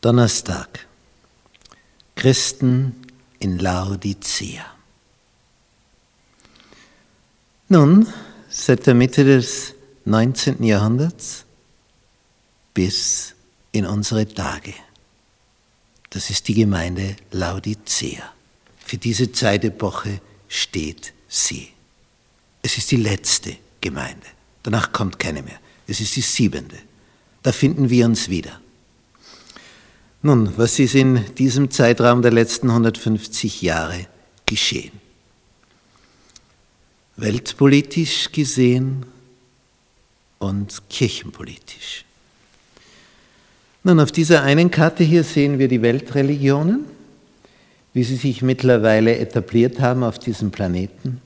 Donnerstag. Christen in Laodicea. Nun, seit der Mitte des 19. Jahrhunderts bis in unsere Tage. Das ist die Gemeinde Laodicea. Für diese Zeitepoche steht sie. Es ist die letzte Gemeinde. Danach kommt keine mehr. Es ist die siebente. Da finden wir uns wieder. Nun, was ist in diesem Zeitraum der letzten 150 Jahre geschehen? Weltpolitisch gesehen und kirchenpolitisch. Nun, auf dieser einen Karte hier sehen wir die Weltreligionen, wie sie sich mittlerweile etabliert haben auf diesem Planeten.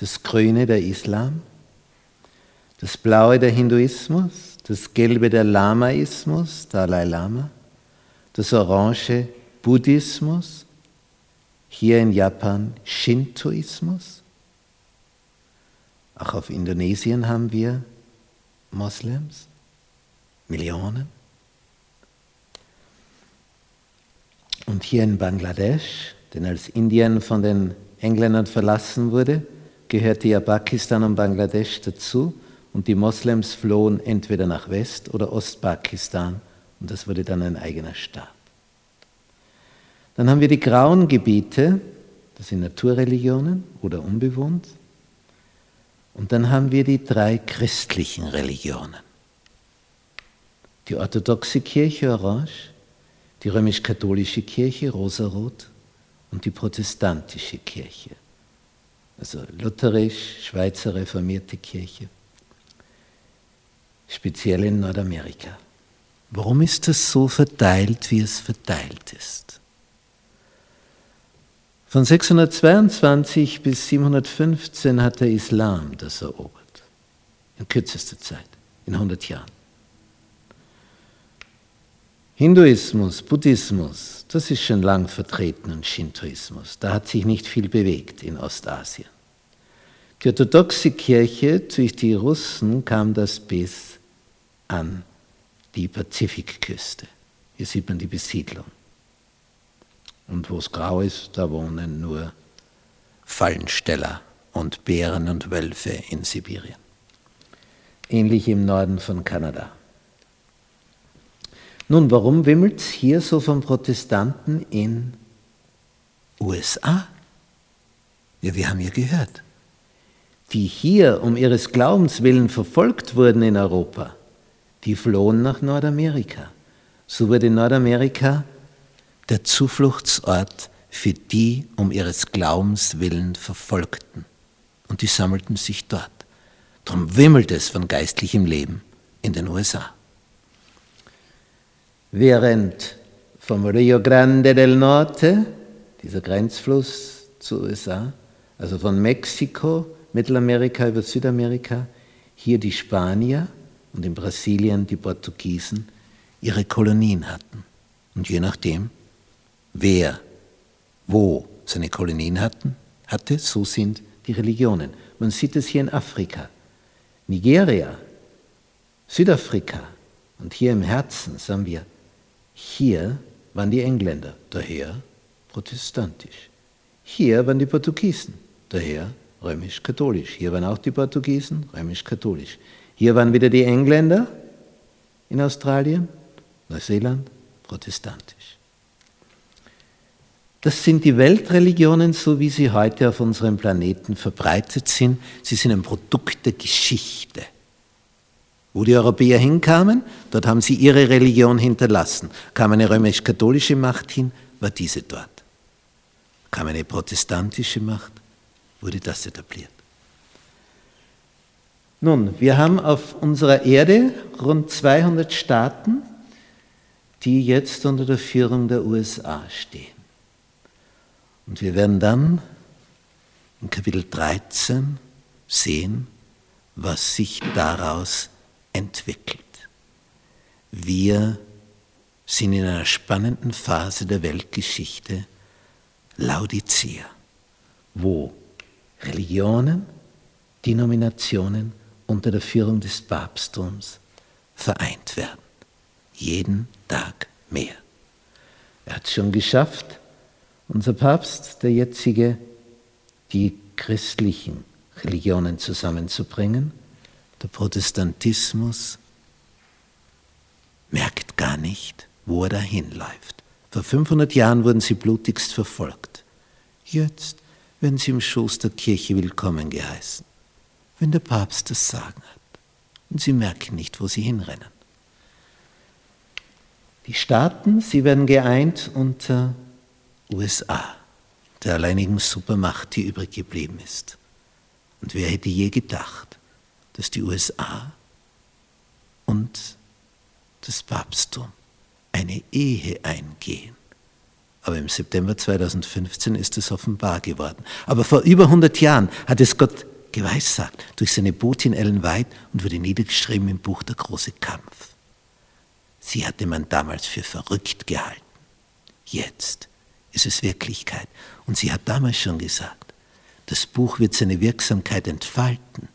Das Grüne der Islam, das Blaue der Hinduismus, das Gelbe der Lamaismus, Dalai Lama, das Orange Buddhismus, hier in Japan Shintoismus. Auch auf Indonesien haben wir Moslems, Millionen. Und hier in Bangladesch, denn als Indien von den Engländern verlassen wurde, gehörte ja Pakistan und Bangladesch dazu und die Moslems flohen entweder nach West- oder Ostpakistan und das wurde dann ein eigener Staat. Dann haben wir die grauen Gebiete, das sind Naturreligionen oder unbewohnt. Und dann haben wir die drei christlichen Religionen. Die orthodoxe Kirche orange, die römisch-katholische Kirche rosarot und die protestantische Kirche. Also lutherisch, Schweizer reformierte Kirche, speziell in Nordamerika. Warum ist das so verteilt, wie es verteilt ist? Von 622 bis 715 hat der Islam das erobert. In kürzester Zeit, in 100 Jahren. Hinduismus, Buddhismus, das ist schon lang vertreten und Shintoismus. Da hat sich nicht viel bewegt in Ostasien. Die orthodoxe Kirche, durch die Russen kam das bis an die Pazifikküste. Hier sieht man die Besiedlung. Und wo es grau ist, da wohnen nur Fallensteller und Bären und Wölfe in Sibirien. Ähnlich im Norden von Kanada. Nun, warum wimmelt es hier so von Protestanten in USA? Ja, wir haben ja gehört, die hier um ihres Glaubens willen verfolgt wurden in Europa die flohen nach Nordamerika. So wurde Nordamerika der Zufluchtsort für die um ihres Glaubens willen Verfolgten. Und die sammelten sich dort. Darum wimmelt es von geistlichem Leben in den USA. Während vom Rio Grande del Norte, dieser Grenzfluss zu USA, also von Mexiko, Mittelamerika über Südamerika, hier die Spanier, und in Brasilien die Portugiesen ihre Kolonien hatten. Und je nachdem, wer wo seine Kolonien hatten, hatte, so sind die Religionen. Man sieht es hier in Afrika, Nigeria, Südafrika und hier im Herzen sagen wir, hier waren die Engländer, daher protestantisch. Hier waren die Portugiesen, daher römisch-katholisch. Hier waren auch die Portugiesen, römisch-katholisch. Hier waren wieder die Engländer in Australien, Neuseeland, protestantisch. Das sind die Weltreligionen, so wie sie heute auf unserem Planeten verbreitet sind. Sie sind ein Produkt der Geschichte. Wo die Europäer hinkamen, dort haben sie ihre Religion hinterlassen. Kam eine römisch-katholische Macht hin, war diese dort. Kam eine protestantische Macht, wurde das etabliert. Nun, wir haben auf unserer Erde rund 200 Staaten, die jetzt unter der Führung der USA stehen. Und wir werden dann in Kapitel 13 sehen, was sich daraus entwickelt. Wir sind in einer spannenden Phase der Weltgeschichte, Laodicea, wo Religionen, Denominationen unter der Führung des Papsttums vereint werden. Jeden Tag mehr. schon geschafft, unser Papst, der jetzige, die christlichen Religionen zusammenzubringen. Der Protestantismus merkt gar nicht, wo er dahin läuft. Vor 500 Jahren wurden sie blutigst verfolgt. Jetzt werden sie im Schoß der Kirche willkommen geheißen, wenn der Papst das Sagen hat. Und sie merken nicht, wo sie hinrennen. Die Staaten, sie werden geeint unter USA, der alleinigen Supermacht, die übrig geblieben ist. Und wer hätte je gedacht, dass die USA und das Papsttum eine Ehe eingehen? Aber im September 2015 ist es offenbar geworden. Aber vor über 100 Jahren hat es Gott geweissagt durch seine Botin Ellen White und wurde niedergeschrieben im Buch Der große Kampf. Sie hatte man damals für verrückt gehalten. Jetzt ist es Wirklichkeit. Und sie hat damals schon gesagt, das Buch wird seine Wirksamkeit entfalten,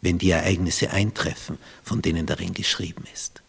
wenn die Ereignisse eintreffen, von denen darin geschrieben ist.